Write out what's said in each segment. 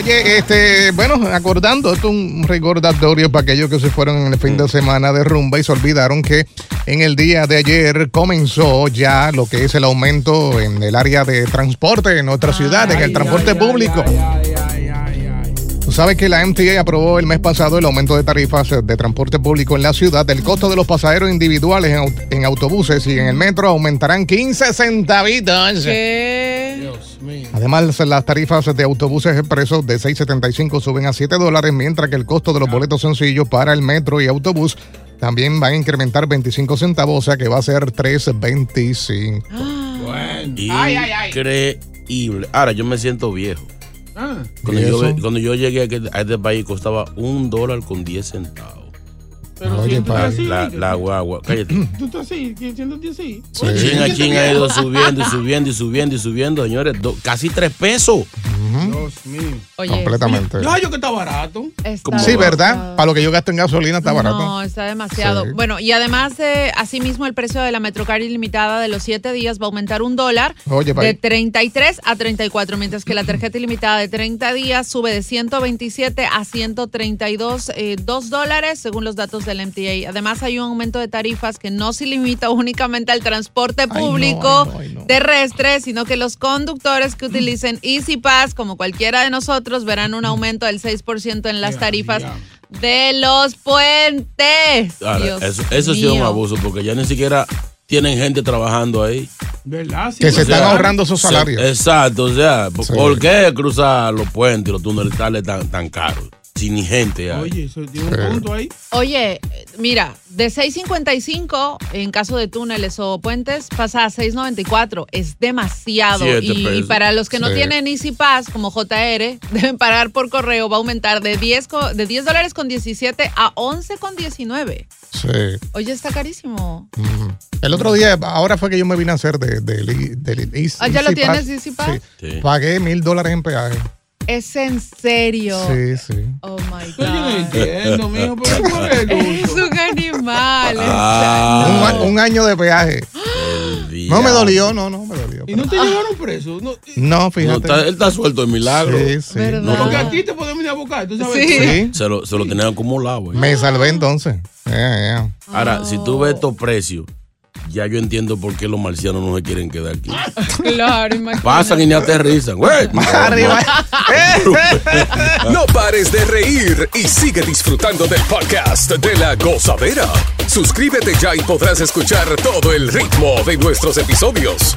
Oye, este, bueno, acordando, esto es un recordatorio para aquellos que se fueron en el fin de semana de rumba y se olvidaron que en el día de ayer comenzó ya lo que es el aumento en el área de transporte en nuestra ciudad, en el transporte público. Sabes que la MTA aprobó el mes pasado el aumento de tarifas de transporte público en la ciudad. El costo de los pasajeros individuales en, au- en autobuses y en el metro aumentarán 15 centavitos. Además, las tarifas de autobuses expresos de 6.75 suben a 7 dólares, mientras que el costo de los boletos sencillos para el metro y autobús también va a incrementar 25 centavos, o sea que va a ser 3.25. Increíble. Ahora yo me siento viejo. Ve- cuando yo llegué a este- a este país costaba un dólar con 10 centavos. Oye, pa- La, la guagua. Cállate. ¿Tú estás así? ¿Siéntate así? Sí. Chin a chin ha ido subiendo y subiendo y subiendo y subiendo, señores. Do- casi tres pesos. Dios mío. Oye, completamente. Gallo que está barato. está ¿Cómo Sí? ¿verdad? Para lo que yo gasto en gasolina está barato. No, está demasiado. Sí. Bueno, y además de, asimismo, el precio de la Metrocar ilimitada de los 7 días va a aumentar un dólar Oye, de ahí. 33 a 34, mientras que la tarjeta ilimitada de 30 días sube de 127 a 132 eh, dos dólares, según los datos del MTA. Además, hay un aumento de tarifas que no se limita únicamente al transporte público ay, no, ay, no. terrestre, sino que los conductores que utilicen Easy Pass, como cualquiera de nosotros, verán un aumento del 6% en las tarifas de los puentes. Ahora, Dios eso, eso sí es un abuso porque ya ni siquiera tienen gente trabajando ahí. ¿Verdad? Sí, Que se están ahorrando esos Se- salarios. exacto, o sea, ¿por, Sí. por qué cruzar los puentes y los túneles tales tan, tan caros? Sin gente ahí. Oye, eso tiene un punto ahí. Oye, mira, de 6.55 en caso de túneles o puentes pasa a 6.94. Es demasiado. Siete Y, pesos. para los que no Sí. tienen Easy Pass, como JR, deben pagar por correo. Va a aumentar de 10, co- de 10 dólares con 17 a 11 con 19. Sí. Oye, está carísimo. Ujú. El otro día, ahora fue que yo me vine a hacer de, de, de- del Easy- Ah, ¿ya lo tienes. Easy Pass? Sí. Sí. Pagué mil dólares en peaje. Es en serio. Sí, sí. Oh my Pero yo no God. entiendo, mijo, pero ¿cuál es el Es uso? un animal. Ah, Un, año de peaje. No me dolió, no, no me dolió. ¿Y no te llevaron preso? No, fíjate. está- él está suelto de milagro. Sí, sí. ¿Verdad? No, porque no. a ti te podemos ir a buscar, ¿tú sabes? Sí. Sí. Se lo, se lo tenían acumulado. Me salvé entonces. Yeah, yeah. Ahora, si tú ves estos precios, ya yo entiendo por qué los marcianos no se quieren quedar aquí. Claro, imagínate. Pasan y ni aterrizan. güey. Arriba. No pares de reír y sigue disfrutando del podcast de la gozadera. Suscríbete ya y podrás escuchar todo el ritmo de nuestros episodios.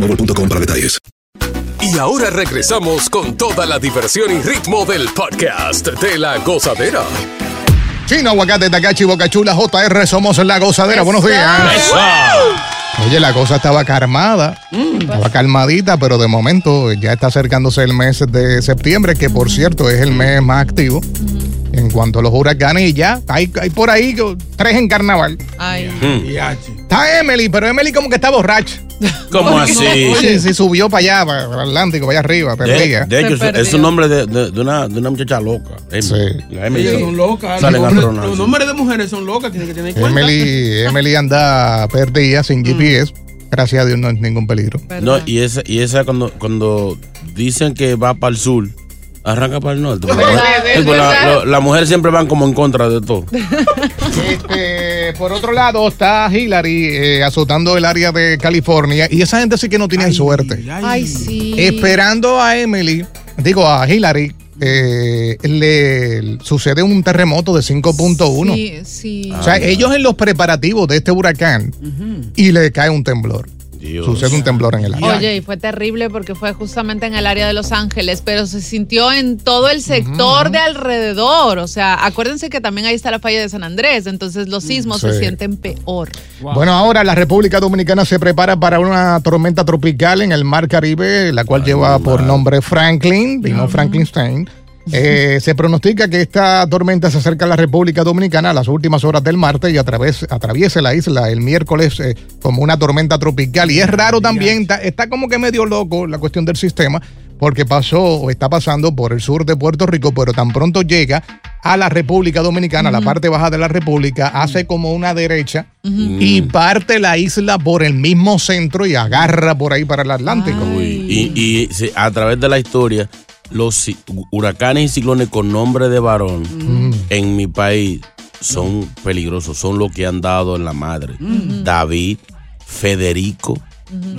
boostmobile.com para detalles. Y ahora regresamos con toda la diversión y ritmo del podcast de la gozadera. Chino, aguacate, tacachi, bocachula, JR, somos la gozadera. Buenos días. Oye, la cosa estaba calmada, estaba calmadita, pero de momento ya está acercándose el mes de septiembre, que por cierto es el mes más activo en cuanto a los huracanes y ya hay, hay por ahí tres en carnaval. Ay. Está Emily, pero Emily como que está borracha. ¿Cómo así? Oye, sí subió para allá, para el Atlántico, para allá arriba, perdida. De, de hecho, es- es un nombre de, de- de una, de una muchacha loca. Emily. La Emily. Son locas. Salen Los nombres, los sí. nombres de mujeres son locas, tienen que tener en cuenta. Emily, Emily anda perdida, sin GPS. Gracias a Dios no es ningún peligro. No, y esa, y esa cuando, cuando dicen que va para el sur, arranca para el norte. verdad, pues la- mujeres siempre van como en contra de todo. Este, por otro lado, está Hillary eh, azotando el área de California y esa gente sí que no tienen suerte. Ay, sí. Esperando a Emily, digo a Hillary, eh, le sucede un terremoto de 5.1. Sí, sí. O sea, ellos en los preparativos de este huracán y le cae un temblor. Sucede un temblor en el área. Oye, y fue terrible porque fue justamente en el área de Los Ángeles, pero se sintió en todo el sector de alrededor. O sea, acuérdense que también ahí está la falla de San Andrés, entonces los sismos se Sí. sienten peor. Bueno, ahora la República Dominicana se prepara para una tormenta tropical en el Mar Caribe, la cual lleva por nombre Franklin, y no Franklin Stein. Eh, se pronostica que esta tormenta se acerca a la República Dominicana a las últimas horas del martes y a través, atraviese la isla el miércoles eh, como una tormenta tropical. Y es raro también, está, está como que medio loco la cuestión del sistema, porque pasó o está pasando por el sur de Puerto Rico, pero tan pronto llega a la República Dominicana, a la parte baja de la República, hace como una derecha y parte la isla por el mismo centro y agarra por ahí para el Atlántico. Y, a través de la historia, los huracanes y ciclones con nombre de varón en mi país son peligrosos, son lo que han dado en la madre. David, Federico.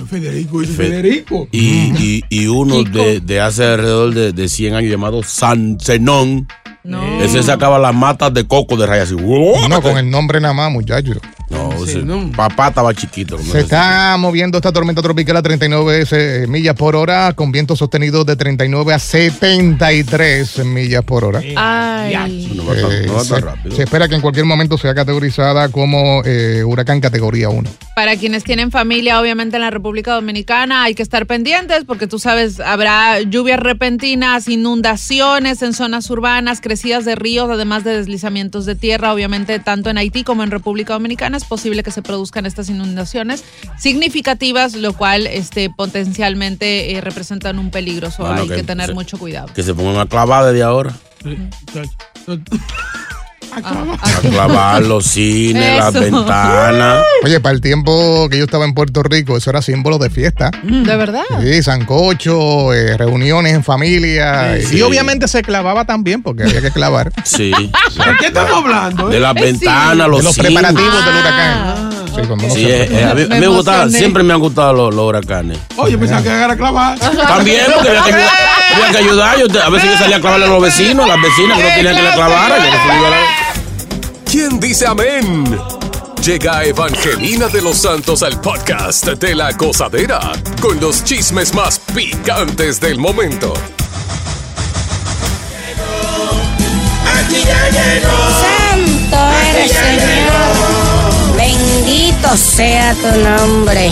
Federico y Fe- Federico. Y, y- y uno de, de hace alrededor de, de 100 años llamado San Zenón. Ese sacaba las matas de coco de raya así. No, con el nombre nada más, muchachos. No, ese- papá estaba chiquito. como Se está moviendo esta tormenta tropical a 39 eh, millas por hora, con vientos sostenidos de 39 a 73 millas por hora. Ay. No va tan- Eh, no va tan se, rápido. se espera que en cualquier momento sea categorizada como eh, huracán categoría 1. Para quienes tienen familia, obviamente en la República Dominicana, hay que estar pendientes porque tú sabes, habrá lluvias repentinas, inundaciones en zonas urbanas, crecidas de ríos, además de deslizamientos de tierra. Obviamente, tanto en Haití como en República Dominicana es posible que se produzcan estas inundaciones significativas, lo cual este, potencialmente eh, representan un peligro. So, Bueno, hay que, que tener se- mucho cuidado. Que se pongan a clavar desde ahora. A clavar los cines, las ventanas. Oye, para el tiempo que yo estaba en Puerto Rico, eso era símbolo de fiesta. ¿De verdad? Sí, sancocho, eh, reuniones en familia. Sí. Y obviamente se clavaba también, porque había que clavar. Sí. ¿De qué estamos hablando? De eh? las Eh, ventanas, sí. los De los cines. preparativos del huracán. Sí, eh, eh, a mí, Me me gustaba, siempre me han gustado los, los huracanes. Oye, pensaba que era a clavar. También, porque había que ayudar. Había que ayudar. Yo, a veces yo salía a clavarle a los vecinos, a las vecinas que no querían que le clavara. Yo ¿Quién dice amén? Llega Evangelina de los Santos al podcast de la gozadera con los chismes más picantes del momento. Aquí ya llegó. Santo eres, Señor. Bendito sea tu nombre.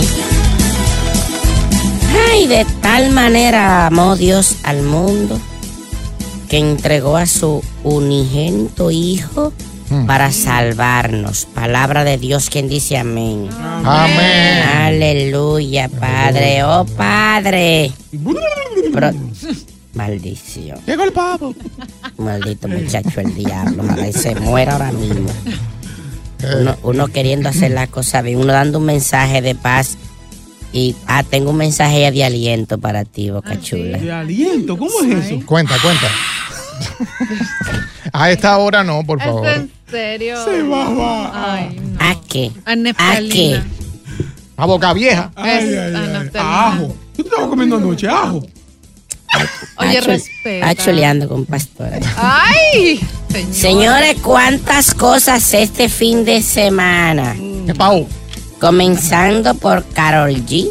Ay, de tal manera amó Dios al mundo que entregó a su unigénito Hijo para salvarnos. Palabra de Dios, quien dice amén. Amén. Aleluya, Padre. Oh, Padre. Pro- Maldición. Llegó el pavo. Maldito muchacho, el diablo. Y se muera ahora mismo. Uno, uno queriendo hacer las cosas bien, uno dando un mensaje de paz. Y, ah, tengo un mensaje de aliento para ti, Boca Chula. De aliento, ¿cómo es eso? Cuenta, cuenta. A esta hora no, por ¿Es favor. En serio? Se va, va. Ay, no. ¿A qué? A ¿A qué? A boca vieja. Ay, ay, ay. anaftalina. Ajo. ¿Qué tú estabas comiendo anoche? Ajo. Oye, chul- respeta. chuleando con pastora. ¡Ay! Señor. Señores, ¿cuántas cosas este fin de semana? ¿Qué pau? Comenzando por Carol G,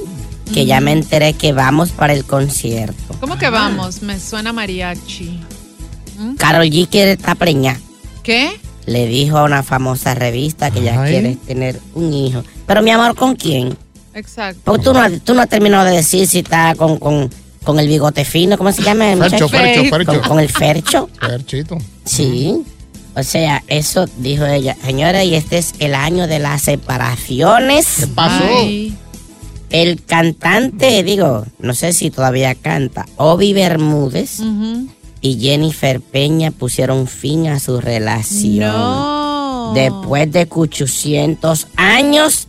que ya me enteré que vamos para el concierto. ¿Cómo que vamos? Me suena mariachi. Carol G quiere estar preñada. ¿Qué? Le dijo a una famosa revista que ya Ay. quiere tener un hijo. Pero mi amor, ¿con quién? Exacto. Porque tú no, tú no has terminado de decir si está con, con, con el bigote fino, ¿cómo se llama? el Fercho, muchacho? fercho, Con, fercho. con el fercho. Ferchito. Sí. O sea, eso dijo ella. Señora, y este es el año de las separaciones. ¿Qué pasó? Ay. El cantante, digo, no sé si todavía canta, Obi Bermúdez Ujú. Y Jennifer Peña pusieron fin a su relación. No. Después de 800 años,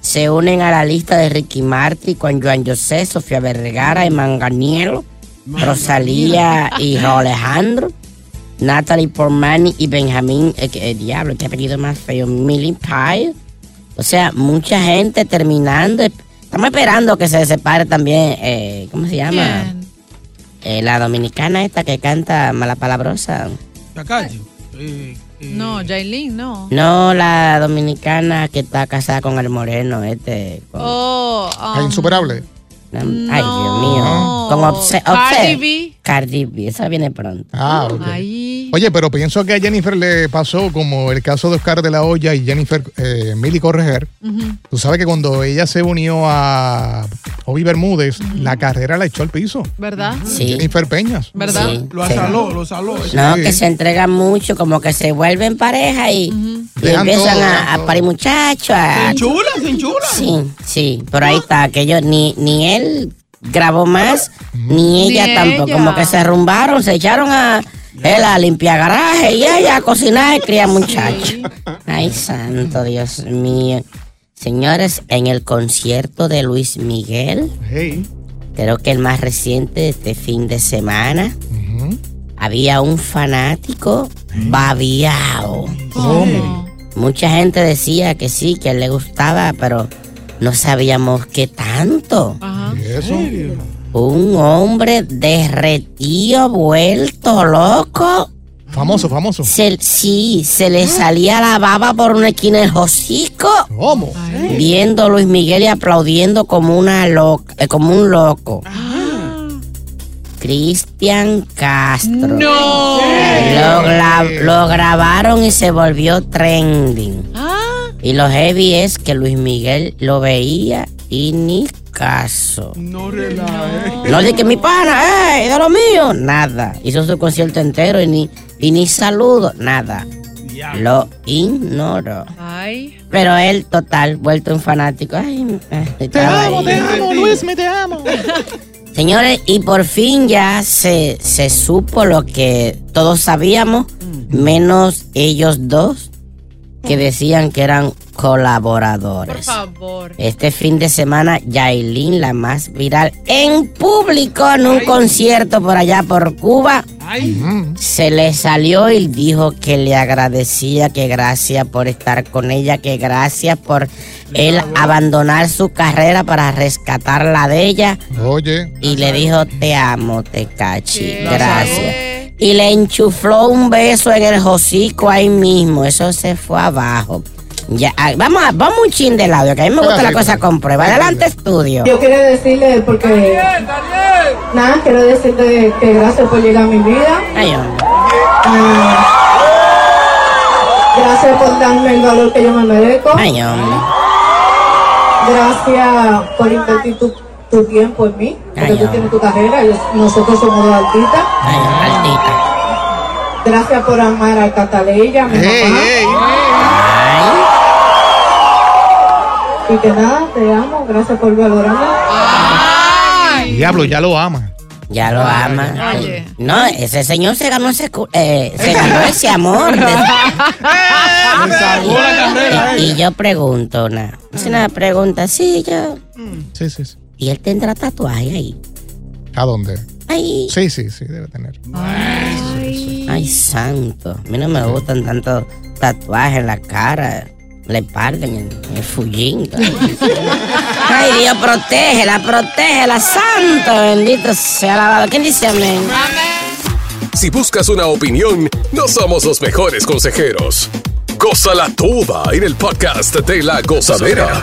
se unen a la lista de Ricky Martin con Joan José, Sofía Vergara y Manganiello, Rosalía y Alejandro, Natalie Portman y Benjamín, eh, que- eh, diablo, qué apellido más feo, Millie Pyle. O sea, mucha gente terminando. Estamos esperando que se separe también, eh, ¿cómo se llama? Eh, la dominicana esta que canta. Eh, eh, No, Jailin, no. No, la dominicana que está casada con el moreno, este. con- Oh, Ay, um, insuperable. Ay, Dios mío. no. Con Obse- Cardi Obse- B. Cardi B, esa viene pronto. Ah, ok. Ahí. Oye, pero pienso que a Jennifer le pasó como el caso de Oscar de la Hoya y Jennifer eh, Milly Correger. Tú sabes que cuando ella se unió a Obi Bermúdez, la carrera la echó al piso. ¿Verdad? Sí. Jennifer Peñas. ¿Verdad? Sí, Lo sí. asaló, lo asaló. No, Sí. que se entregan mucho, como que se vuelven pareja y, empiezan todo, a, parir muchachos. Se a- enchula, se enchula. Sí, sí, pero ahí está, que ellos ni, ni él grabó más, ni ella Ni tampoco. ella. Como que se rumbaron, se echaron a él a limpiar garaje y ella a cocinar y criar muchachos. Ay, santo Dios mío. Señores, en el concierto de Luis Miguel, Hey. creo que el más reciente de este fin de semana, había un fanático babiao. ¿Cómo? Mucha gente decía que sí, que le gustaba, pero no sabíamos qué tanto. Ajá. ¿Y eso? Un hombre derretido, vuelto loco. Famoso, famoso. Se- sí, se le salía la baba por una esquina del hocico. ¿Cómo? Viendo a Luis Miguel y aplaudiendo como una loca, eh, como un loco. Cristian Castro. No. Lo, gra- lo grabaron y se volvió trending. Ah, Y lo heavy es que Luis Miguel lo veía y ni caso. No relaje. No de que mi pana, ¡eh! De lo mío. Nada. Hizo su concierto entero y ni, y ni saludo. Nada. Lo ignoró. ay. Pero él, total, vuelto un fanático. Ay, eh, estaba ahí. amo, Luis, me te amo. Señores, y por fin ya se, se supo lo que todos sabíamos, menos ellos dos, que decían que eran Por colaboradores. favor. Este fin de semana, Yailin, la más viral, en público en un concierto por allá por Cuba, Ay, se le salió y dijo que le agradecía, que gracias por estar con ella, que gracias por él abandonar su carrera para rescatar la de ella. Oye. Y le dijo, te amo, te cachi, gracias. Y le enchufló un beso en el hocico ahí mismo. Eso se fue abajo. Ya, ah, vamos, a- vamos un chin de lado, que a mí me gusta la cosa con prueba. Adelante, estudio. Yo quiero decirle, porque. Nada, quiero decirle que gracias por llegar a mi vida. Ay, hombre. Ah, gracias por darme el valor que yo me merezco. Ay, hombre. Gracias por invertir tu tu tiempo en mí, porque Ay, tú tienes tu carrera y nosotros somos dos artistas. Gracias por amar a Cataleya, mi mamá. Y que nada, te amo, gracias por valorarme. Diablo, ya lo ama. Ya lo ama. No, ese señor se ganó ese, eh, se ganó ese amor. la carrera, y, y yo pregunto, una, es una pregunta, sí, yo. Sí, sí, sí. ¿Y él tendrá tatuaje ahí? ¿A dónde? Ahí. Sí, sí, sí, debe tener. Ay, santo. A mí no me gustan tantos tatuajes en la cara, en la espalda, en el, fullín. Ay, Dios, protégela, protégela, santo, bendito sea alabado. ¿Quién dice amén? Si buscas una opinión, no somos los mejores consejeros. Gózala toda en el podcast de la gozadera.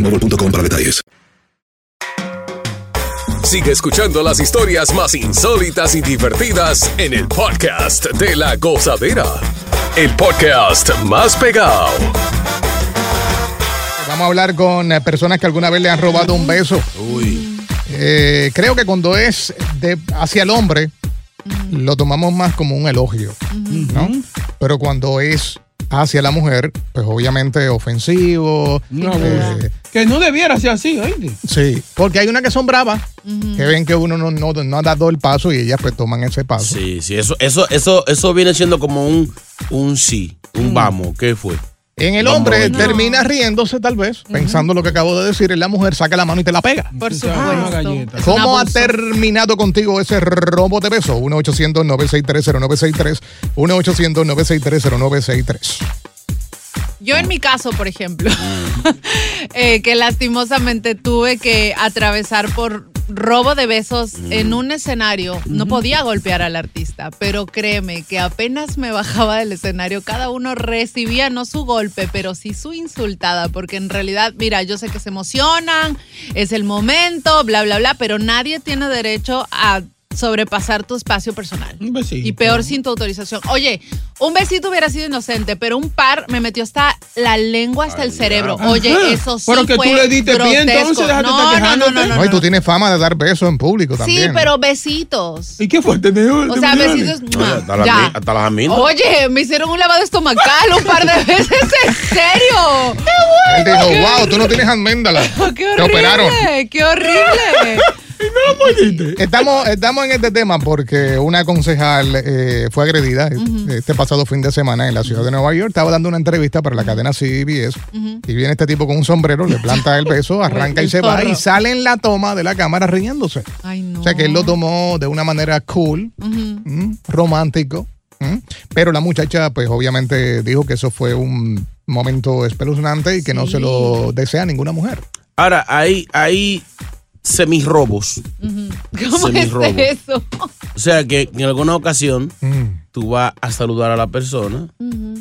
boostmobile.com para detalles. Sigue escuchando las historias más insólitas y divertidas en el podcast de la gozadera. El podcast más pegado. Vamos a hablar con eh, personas que alguna vez le han robado un beso. Eh, creo que cuando es de, hacia el hombre, lo tomamos más como un elogio, ¿no? Pero cuando es hacia la mujer, pues obviamente ofensivo. No, eh, Que no debiera ser así, oíste. sí, porque hay unas que son bravas, que ven que uno no, no, no ha dado el paso y ellas pues toman ese paso. Sí, sí, eso, eso, eso, eso viene siendo como un, un sí, un vamos. ¿Qué fue? En el hombre no. termina riéndose tal vez, pensando lo que acabo de decir, en la mujer saca la mano y te la pega. Por Una supuesto. ¿Cómo ha terminado contigo ese robo de beso? 1-800-963-0963. 1-800-963-0963. Yo en mi caso, por ejemplo, eh, que lastimosamente tuve que atravesar por robo de besos Mm. en un escenario, no podía golpear al artista, pero créeme que apenas me bajaba del escenario, cada uno recibía no su golpe, pero sí su insultada, porque en realidad, mira, yo sé que se emocionan, es el momento, bla, bla, bla, pero nadie tiene derecho a sobrepasar tu espacio personal. Un besito. Y peor sin tu autorización. Oye, un besito hubiera sido inocente, pero un par me metió hasta la lengua hasta el cerebro. Oye, Ajá. eso sí Pero que tú le diste pie, grotesco. entonces, déjate no, estar no, no, no, no, No, y no. tú tienes fama de dar besos en público Sí, también. pero besitos. ¿Y qué fue? ¿Te dio- O sea, besitos. Oye, hasta, la, ya. hasta las aminas. Oye, me hicieron un lavado estomacal un par de veces, en serio. Él dijo, wow, tú no tienes alméndala. ¡Qué Te operaron. horrible! ¡Qué horrible! Estamos, estamos en este tema porque una concejal eh, fue agredida este pasado fin de semana en la ciudad de Nueva York. Estaba dando una entrevista para la cadena CBS y viene este tipo con un sombrero, le planta el beso, arranca y se va y sale en la toma de la cámara riéndose. Ay, no. O sea que él lo tomó de una manera cool, ¿m? romántico. Pero la muchacha, pues obviamente dijo que eso fue un momento espeluznante y que no se lo desea a ninguna mujer. Ahora, hay, hay semirrobos. ¿Cómo es Semirrobo. eso? O sea que en alguna ocasión Mm, tú vas a saludar a la persona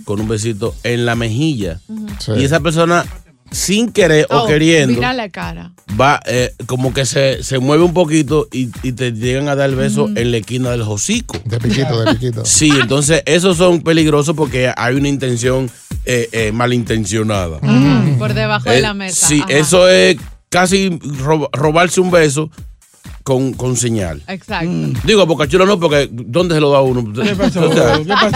con un besito en la mejilla. sí. Y esa persona, sin querer o Oh, queriendo, Mira la cara. va eh, como que se, se mueve un poquito y, y te llegan a dar el beso en la esquina del hocico. De piquito, de piquito. Sí, entonces esos son peligrosos porque hay una intención eh, eh, malintencionada. Por debajo de Eh, la mesa. Sí, Ajá. eso es casi rob- robarse un beso con, con señal. Exacto. Digo, Boca Chula no, porque ¿dónde se lo da uno? ¿Qué pasó?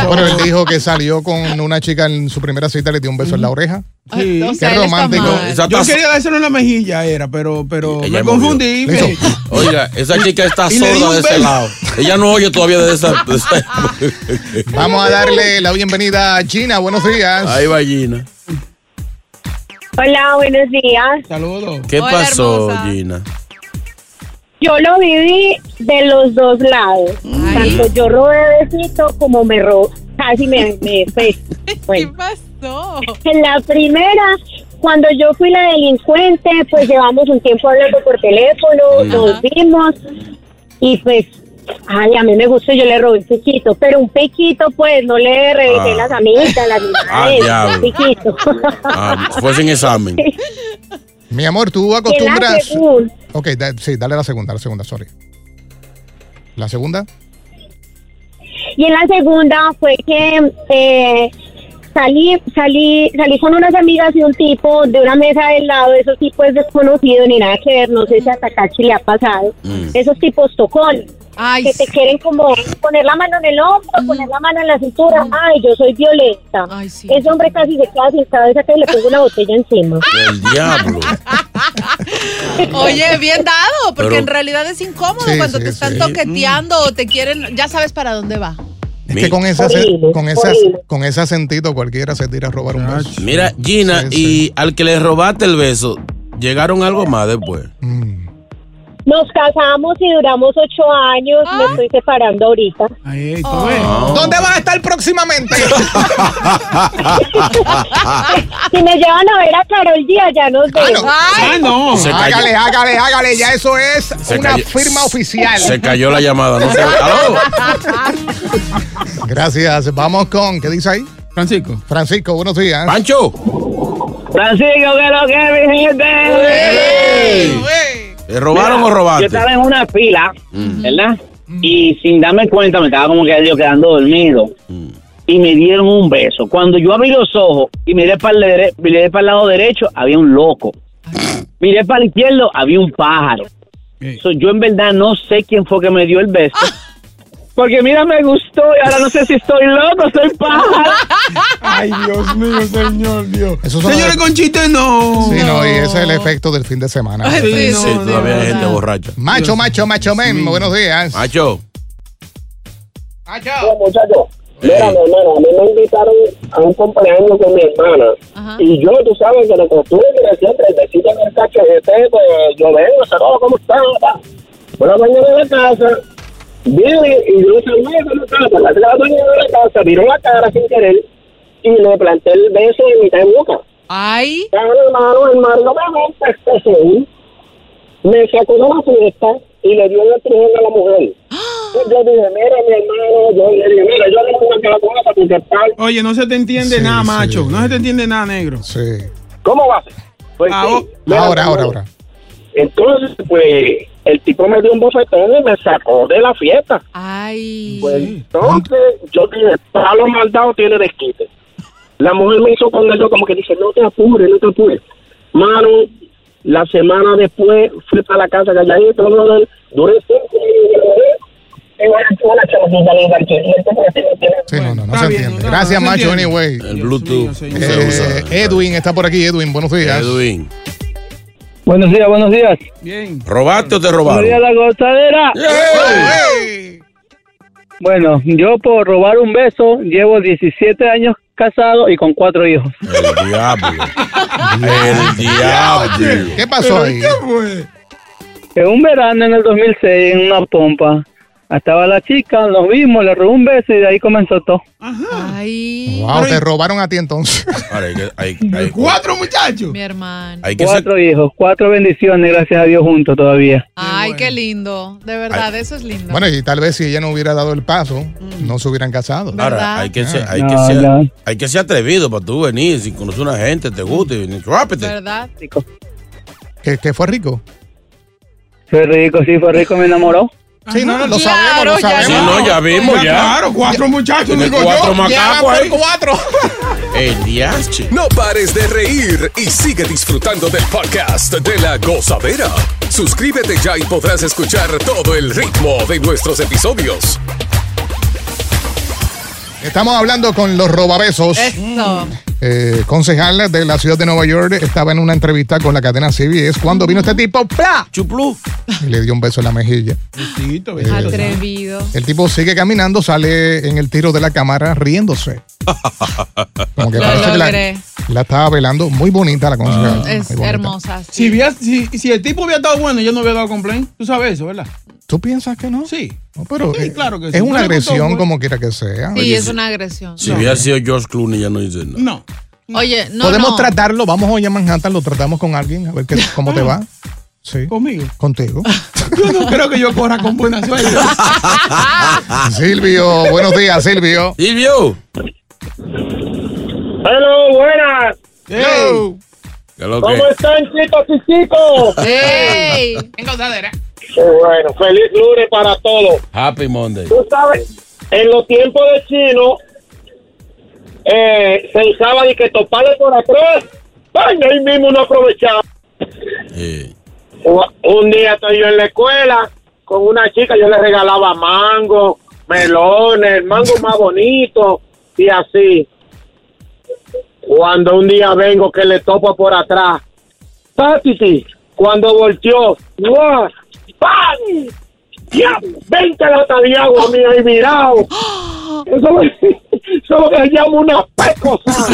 Bueno, él dijo que salió con una chica en su primera cita, le dio un beso en la oreja. Sí. O Qué sea, él está romántico. Yo quería dárselo en la mejilla, era, pero, pero Ella me confundí. Me- Oiga, esa chica está sorda de ese lado. Ella no oye todavía de esa. de esa- Vamos a darle la bienvenida a Gina. Buenos días. Ahí va Gina. Hola, buenos días. Saludos. ¿Qué Hola, pasó, hermosa. Gina? Yo lo viví de los dos lados. Tanto yo robé besito como me robó. Casi me, me pues, ¿Qué pasó? En la primera, cuando yo fui la delincuente, pues llevamos un tiempo hablando por teléfono, nos vimos y pues, ay, a mí me gustó, yo le robé un piquito, pero un piquito, pues, no le revisé Ah. las amigas, las Ah, niñas, diablo. un piquito. Ah, fue sin examen. Mi amor, tú la acostumbras. Ok, da- sí, dale la segunda, la segunda, sorry. ¿La segunda? Y en la segunda fue que eh, salí, salí, salí con unas amigas y un tipo de una mesa del lado. Esos tipos es desconocido ni nada que ver. No sé si hasta Cachi le ha pasado. Mm. Esos tipos tocones. Ay, que te quieren como poner la mano en el hombro, poner la mano en la cintura. Ay, yo soy violenta. Ay, sí. Ese hombre casi se queda sin cabeza que le pongo una botella encima. El diablo. Oye, bien dado, porque Pero- en realidad es incómodo Sí, cuando sí, te están sí. toqueteando o te quieren, ya sabes para dónde va. Es que con ese, Horrible, con, ese, horrible. con ese acentito cualquiera se tira a robar un beso. Mira, Gina, Sí, y sí. al que le robaste el beso, ¿llegaron algo más después? Mm. Nos casamos y duramos ocho años. Me Ah. estoy separando ahorita. Ahí, Oh. ¿Dónde vas a estar próximamente? Si me llevan a ver a Carol Díaz, ya nos vemos. Ah, no. Se cayó. hágale, hágale, hágale. Ya eso es Se una cayó- firma oficial. Se cayó la llamada, ¿no? Gracias. Vamos con, ¿qué dice ahí? Francisco. Francisco, buenos días. Pancho. Francisco, ¿qué es lo que es, mi gente? ¿Le robaron Mira, o robaste? Yo estaba en una fila, Mm. ¿verdad? Y sin darme cuenta me estaba como que yo quedando dormido. Mm. Y me dieron un beso. Cuando yo abrí los ojos y miré para el, dere- miré para el lado derecho, había un loco. Miré para el izquierdo, había un pájaro. So, yo en verdad no sé quién fue que me dio el beso. Porque mira, me gustó y ahora no sé si estoy loco, soy pájaro. Ay, Dios mío, señor Dios. Señores los- con chiste, no. Sí, no, y ese es el efecto del fin de semana. Ay, Sí, no, sí, no, todavía hay gente borracha. Macho, macho, macho, men. Buenos días. Macho. muchachos, mira, mi hermano, a mí me invitaron a un cumpleaños con mi hermana. Ajá. Y yo, tú sabes que la costumbre de siempre, el besito en el cachete, pues yo vengo, saludos, ¿cómo están? papá? Una mañana de la casa, viene y yo saludé a la casa, la la dueña de la casa, viró la cara sin querer y le planté el beso en mitad de boca. Ay, hermano, hermano, obviamente, este sí, me sacó de la fiesta y le dio el empujón a la mujer. Yo dije, mira, mi hermano, yo le dije, mira, yo no me voy a quedar con esa porque tal. Oye, no se te entiende Sí, nada, sí. macho. No se te entiende nada, negro. Sí. ¿Cómo va a ser? Pues Ah, sí, oh. Ahora, ahora, ahora. Entonces, pues, el tipo me dio un bofetón y me sacó de la fiesta. ay. Pues entonces yo dije, para los maldados tiene desquite. La mujer me hizo con eso como que dice, no te apures, no te apures. Mano, la semana después fui para la casa calladito, duré cinco Sí, no, no, no se entiende. Gracias, macho, anyway. El Bluetooth. Eh, usa. Edwin está por aquí. Edwin, buenos días. Edwin. Buenos días, buenos días. Bien. ¿Robaste o te Buenos días, robaron? la gozadera. Hey. Bueno, yo por robar un beso llevo 17 años casado y con cuatro hijos. El diablo. El diablo. ¿Qué pasó ahí? ¿Qué fue? En un verano en el 2006, en una pompa, estaba la chica, nos vimos, le robé un beso y de ahí comenzó todo. Ay, Wow, te robaron a ti entonces. Hay que, hay, hay- Cuatro muchachos. mi hermano. hay que ser- Cuatro hijos, cuatro bendiciones, gracias a Dios juntos todavía. Ay, bueno. qué lindo. De verdad, eso es lindo. Bueno, y tal vez si ella no hubiera dado el paso, no se hubieran casado. ¿Verdad? Ahora, hay que ser, hay No, que ser, no. hay que ser atrevido para tú venir, si conoces una gente, te gusta, y venir, rápete. ¿Verdad? Que, que fue rico. Fue rico, sí, fue rico, me enamoró. Sí, no, no, lo Claro, sabemos, lo ya sabemos. Sí, no, ya vimos, ya. Claro, cuatro muchachos, digo cuatro yo. macacos ahí. cuatro. El diache. No pares de reír y sigue disfrutando del podcast de la gozadera. Suscríbete ya y podrás escuchar todo el ritmo de nuestros episodios. Estamos hablando con los robabesos. Eso. Eh, concejal de la ciudad de Nueva York estaba en una entrevista con la cadena CBS cuando vino este tipo, ¡plá! Chuplú. Y le dio un beso en la mejilla. Atrevido. El tipo sigue caminando, sale en el tiro de la cámara riéndose. Como que Lo parece que la, logré. la estaba velando. Muy bonita la concejal. Es muy bonita. hermosa. sí. Si, hubiera- si, si el tipo hubiera estado bueno, yo no hubiera dado complaint. Tú sabes eso, ¿verdad? ¿Tú piensas que no? Sí. No, pero Sí, eh, claro que sí. es una No le gustó, agresión como quiera que sea. Sí, Oye, es una agresión. Si hubiera sido George Clooney, ya no dice nada. No. Oye, no, Podemos no. tratarlo, vamos hoy a Manhattan, lo tratamos con alguien, a ver qué, cómo te va. Sí. Conmigo. Contigo. Yo no creo que yo corra con buena suerte. Silvio, buenos días, Silvio. Silvio. Hello, buenas. Hey. ¿Qué es lo ¿Cómo están, chicos y chicos? ¡Ey! En gozadera. Bueno, feliz lunes para todos. Happy Monday. Tú sabes, en los tiempos de chino, eh, se usaba de que toparle por atrás. ¡Ay, ahí mismo no aprovechaba! Un día estoy yo en la escuela con una chica, yo le regalaba mango, melones, el mango más bonito y así. Cuando un día vengo que le topo por atrás, Patiti, cuando volteó, ¡guau! ¡Pam! ¡Ya! ¡20 latas de agua, mía, ahí mirado! Eso, me- eso lo que se llama una pecosa.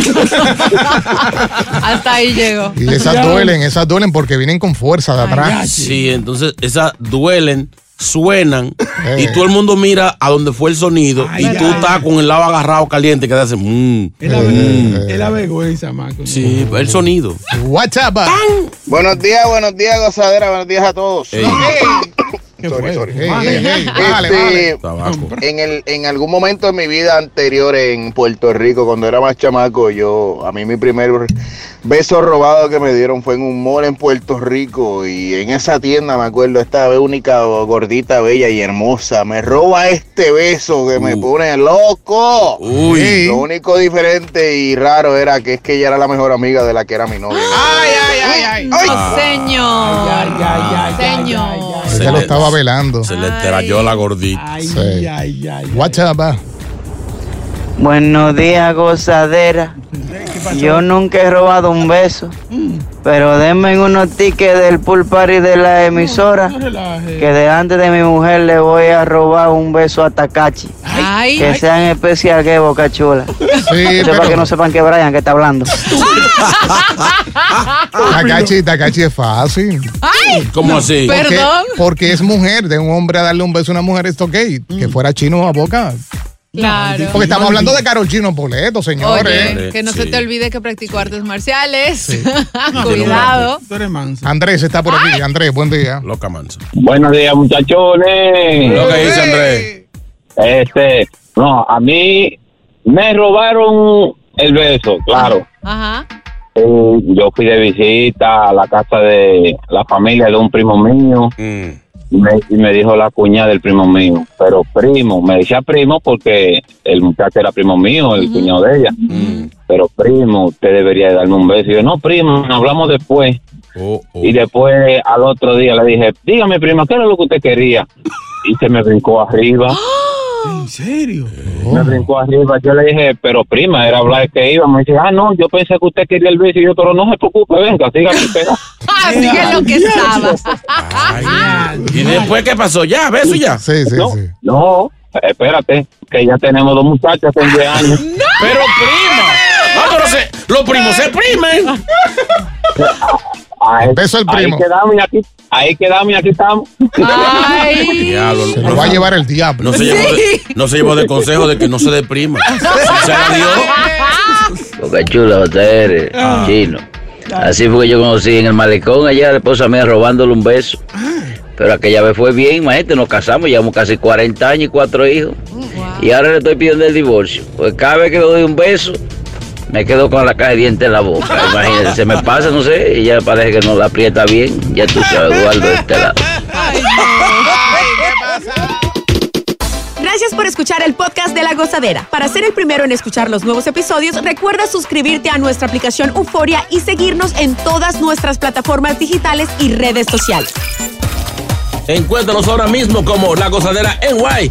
Hasta ahí llegó. Y esas duelen, esas duelen porque vienen con fuerza de atrás. sí, entonces esas duelen, suenan Eh. y todo el mundo mira a donde fue el sonido y tú estás con el lado agarrado caliente que te hace mmm. Es la, vergüenza, es la vergüenza, Marco. Sí, el sonido. What's up? Buenos días, buenos días, gozadera, buenos días a todos. Ey, Sorry, sorry. Hey, hey, hey, Este. En, el, en algún momento de mi vida anterior en Puerto Rico, cuando era más chamaco, yo, a mí mi primer beso robado que me dieron fue en un mall en Puerto Rico y en esa tienda, me acuerdo, esta única gordita, bella y hermosa, me roba este beso que me Uh. pone loco. Uy. Lo único diferente y raro era que es que ella era la mejor amiga de la que era mi novia. Ay, ay, ay, ay. No, Ah. señor. Ay, ay, ay, Señor. ay, ay, Se Ella lo le- estaba velando. Se le trayó la gordita. Ay, Sí. ay, ay, ay. What's up? Buenos días, gozadera. Yo nunca he robado un beso, pero denme unos tickets del pool party de la emisora, que delante de mi mujer le voy a robar un beso a Takachi. Ay, Que sean especial que Boca Chula. Sí, para que no sepan que Brian que está hablando. Takachi, Takachi es fácil. ay. ¿Cómo así? Porque, Perdón. porque es mujer, de un hombre a darle un beso a una mujer es ok. Que fuera chino a boca. Claro. Porque estamos hablando de Carol Chino Poleto, señores. Oye, que no se te olvide que practicó artes marciales. No, Cuidado. Tú eres manso. Andrés está por aquí. Andrés, buen día. Loca mansa. Buenos días, muchachones. Lo que dice Andrés. Este, no, a mí me robaron el beso, claro. Ajá. Eh, yo fui de visita a la casa de la familia de un primo mío Mm. Y me, y me dijo la cuñada del primo mío, pero primo, me decía primo porque el muchacho era primo mío, el cuñado de ella, Mm. pero primo, usted debería de darme un beso. Y yo, no, primo, hablamos después. Oh, oh. Y después al otro día le dije, dígame, prima, ¿qué era lo que usted quería? Y se me brincó arriba. ¿En serio? Me brincó arriba. Yo le dije, pero prima, era hablar que iba. Me dice, ah, no, yo pensé que usted quería el beso. Y yo, pero no se preocupe, venga, siga mi pega. Así que lo que estaba. Ay, ¿Y después qué pasó? ¿Ya? ¿Beso ya? Sí, sí, No, sí. no, espérate, que ya tenemos dos muchachas en 10 años. Pero prima. No, pero se, los primos se primen. Ahí, Beso al ahí primo. quedamos y aquí, ahí quedamos y aquí estamos. Ay. Diablo, Se no, lo va a llevar el diablo. no se llevó de, no se llevó de consejo de que no se deprima. Se la dio. Boca chula, eres chino. Así fue que yo conocí en el malecón allá la esposa mía robándole un beso. Pero aquella vez fue bien, imagínate, nos casamos, llevamos casi 40 años y cuatro hijos. Y ahora le estoy pidiendo el divorcio. Pues cada vez que le doy un beso, me quedo con la caja de dientes en la boca. Imagínate, se me pasa, no sé, y ya parece que no la aprieta bien. Ya tú sabes, Eduardo, de este lado. Gracias Gracias por escuchar el podcast de La Gozadera. Para ser el primero en escuchar los nuevos episodios, recuerda suscribirte a nuestra aplicación Euforia y seguirnos en todas nuestras plataformas digitales y redes sociales. Encuéntranos ahora mismo como La Gozadera en Guay.